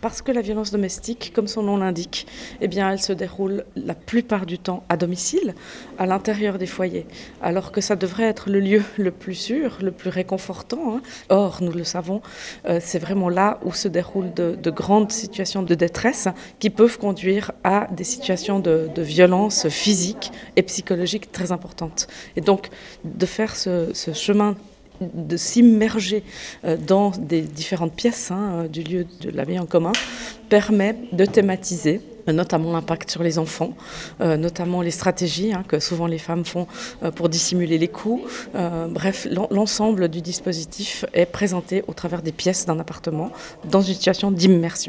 Parce que la violence domestique, comme son nom l'indique, eh bien, elle se déroule la plupart du temps à domicile, à l'intérieur des foyers, alors que ça devrait être le lieu le plus sûr, le plus réconfortant. Hein. Or, nous le savons, euh, c'est vraiment là où se déroulent de, grandes situations de détresse qui peuvent conduire à des situations de, violence physique et psychologique très importantes. Et donc, de faire ce, ce chemin de s'immerger euh, dans des différentes pièces hein, euh, du lieu de la vie en commun permet de thématiser euh, notamment l'impact sur les enfants, notamment les stratégies hein, que souvent les femmes font pour dissimuler les coups. bref, l'ensemble du dispositif est présenté au travers des pièces d'un appartement dans une situation d'immersion.